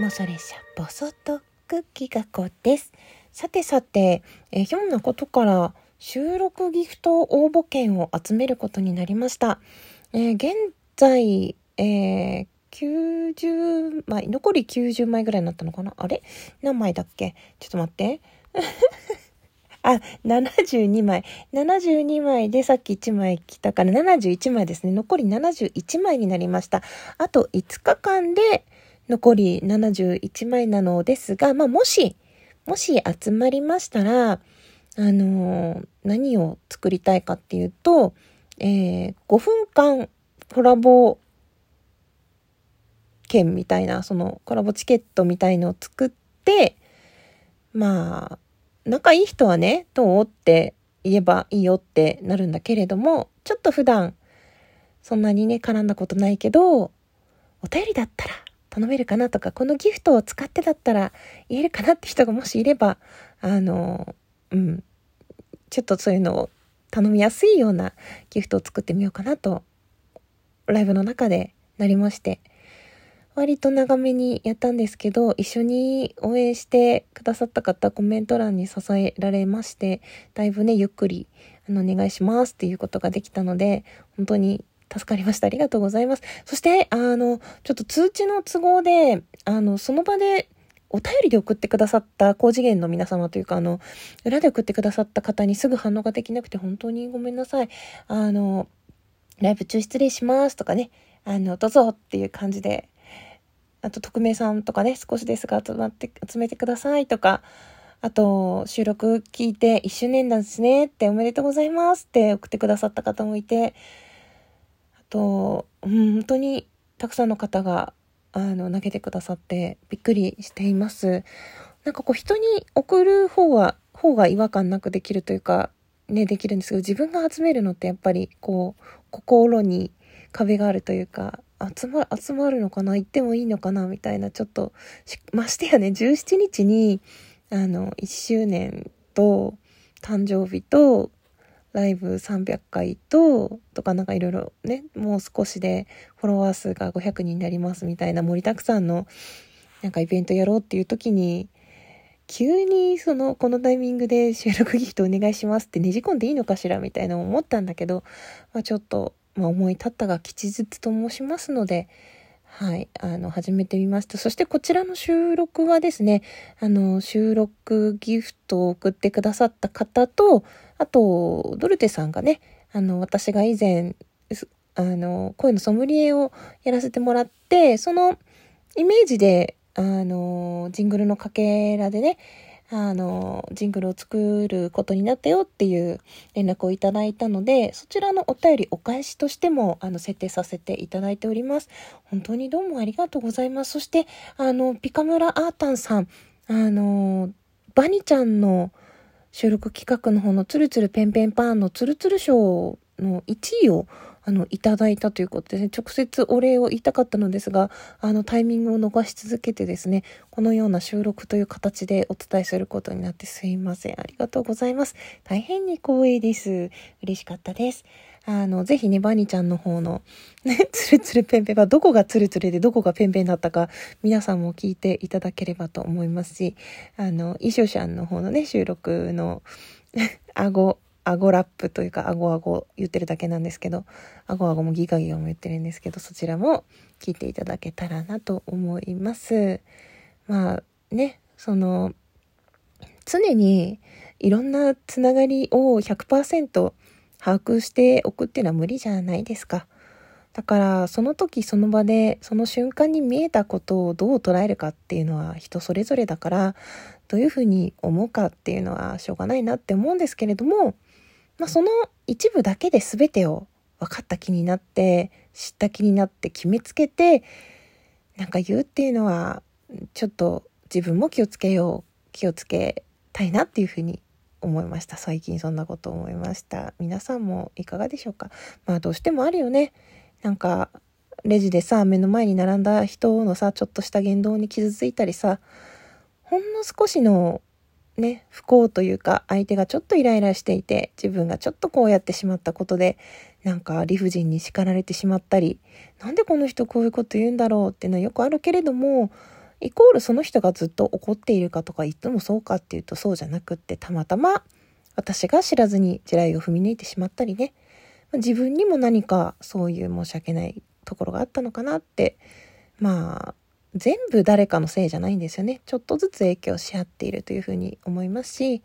妄想列車ボソッとクッキーがこですさてさて、えひょんなことから収録ギフト応募券を集めることになりました。えー、現在、えー、90枚、残り90枚ぐらいになったのかな？あれ？何枚だっけ？ちょっと待って。あ、72枚。72枚でさっき1枚来たから71枚ですね。残り71枚になりました。あと5日間で残り71枚なのですが、まあもし、もし集まりましたら、あのー、何を作りたいかっていうと、えー、5分間コラボ券みたいな、そのコラボチケットみたいのを作って、まあ、仲いい人はね、どうって言えばいいよってなるんだけれども、ちょっと普段、そんなにね、絡んだことないけど、お便りだったら頼めるかなとか、このギフトを使ってだったら言えるかなって人がもしいれば、あの、うん、ちょっとそういうのを頼みやすいようなギフトを作ってみようかなと、ライブの中でなりまして、割と長めにやったんですけど、一緒に応援してくださった方、コメント欄に支えられまして、だいぶね、ゆっくり、あの、お願いしますっていうことができたので、本当に助かりました。ありがとうございます。そして、あの、ちょっと通知の都合で、あの、その場で、お便りで送ってくださった高次元の皆様というか、あの、裏で送ってくださった方にすぐ反応ができなくて本当にごめんなさい。あの、ライブ中失礼しますとかね、あの、どうぞっていう感じであと、匿名さんとかね、少しですが集まって、集めてくださいとか、あと、収録聞いて1周年なんですねっておめでとうございますって送ってくださった方もいて、と、本当にたくさんの方が、あの、投げてくださってびっくりしています。なんかこう人に送る方は、方が違和感なくできるというか、ね、できるんですけど、自分が集めるのってやっぱりこう、心に壁があるというか、集ま、集まるのかな行ってもいいのかなみたいな、ちょっと、ましてやね、17日に、あの、1周年と、誕生日と、ライブ300回と、とかなんかいろいろね、もう少しでフォロワー数が500人になりますみたいな盛りだくさんのなんかイベントやろうっていう時に、急にその、このタイミングで収録ギフトお願いしますってねじ込んでいいのかしらみたいな思ったんだけど、まあちょっとまあ、思い立ったが吉日と申しますので、はい、あの、始めてみました。そしてこちらの収録はですね、あの、収録ギフトを送ってくださった方と、あと、ドルテさんがね、あの、私が以前、あの、声のソムリエをやらせてもらって、そのイメージで、あの、ジングルのかけらでね、あの、ジングルを作ることになったよっていう連絡をいただいたので、そちらのお便りお返しとしても、あの、設定させていただいております。本当にどうもありがとうございます。そして、あの、ピカムラアータンさん、あの、バニちゃんの収録企画の方のツルツルペンペンパーンのツルツル賞の1位をあの、いただいたということでね、直接お礼を言いたかったのですが、あの、タイミングを逃し続けてですね、このような収録という形でお伝えすることになってすいません。ありがとうございます。大変に光栄です。嬉しかったです。あの、ぜひね、バニちゃんの方の、ね、ツルツルペンペンはどこがツルツルでどこがペンペンだったか、皆さんも聞いていただければと思いますし、あの、衣装シャンの方のね、収録の、顎、アゴラップというか、アゴアゴ言ってるだけなんですけど、アゴアゴもギガギガも言ってるんですけど、そちらも聞いていただけたらなと思います。まあね、その、常にいろんなつながりを100%把握しておくっていうのは無理じゃないですか。だからその時その場でその瞬間に見えたことをどう捉えるかっていうのは人それぞれだからどういうふうに思うかっていうのはしょうがないなって思うんですけれどもまあ、その一部だけで全てを分かった気になって知った気になって決めつけてなんか言うっていうのはちょっと自分も気をつけよう気をつけたいなっていうふうに思いました。最近そんなこと思いました。皆さんもいかがでしょうか？まあどうしてもあるよね。なんかレジでさ目の前に並んだ人のさちょっとした言動に傷ついたりさほんの少しのね、不幸というか、相手がちょっとイライラしていて、自分がちょっとこうやってしまったことで、なんか理不尽に叱られてしまったり、なんでこの人こういうこと言うんだろうっていうのはよくあるけれども、イコールその人がずっと怒っているかとかいつもそうかっていうとそうじゃなくってたまたま私が知らずに地雷を踏み抜いてしまったりね。自分にも何かそういう申し訳ないところがあったのかなって。まあ全部誰かのせいじゃないんですよね。ちょっとずつ影響し合っているというふうに思いますし。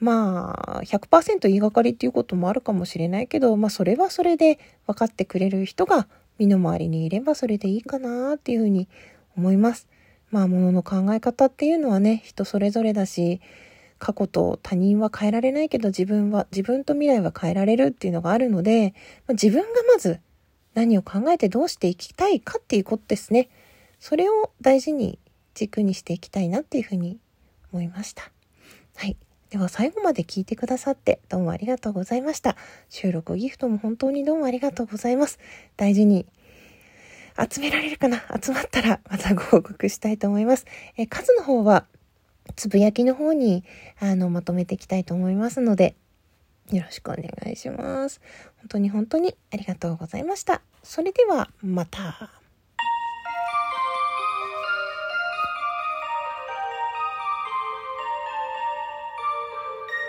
まあ100%言いがかりっていうこともあるかもしれないけどまあそれはそれで分かってくれる人が身の回りにいればそれでいいかなっていうふうに思います。まあ、ものの考え方っていうのはね、人それぞれだし、過去と他人は変えられないけど自分は、自分と未来は変えられるっていうのがあるので、まあ、自分がまず何を考えてどうしていきたいかっていうことですね。それを大事に軸にしていきたいなっていうふうに思いました。はい。では最後まで聞いてくださってどうもありがとうございました。収録ギフトも本当にどうもありがとうございます。大事に集められるかな？集まったらまたご報告したいと思います。え数の方は、つぶやきの方に、あの、まとめていきたいと思いますので、よろしくお願いします。本当に本当にありがとうございました。それでは、また。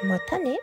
またね。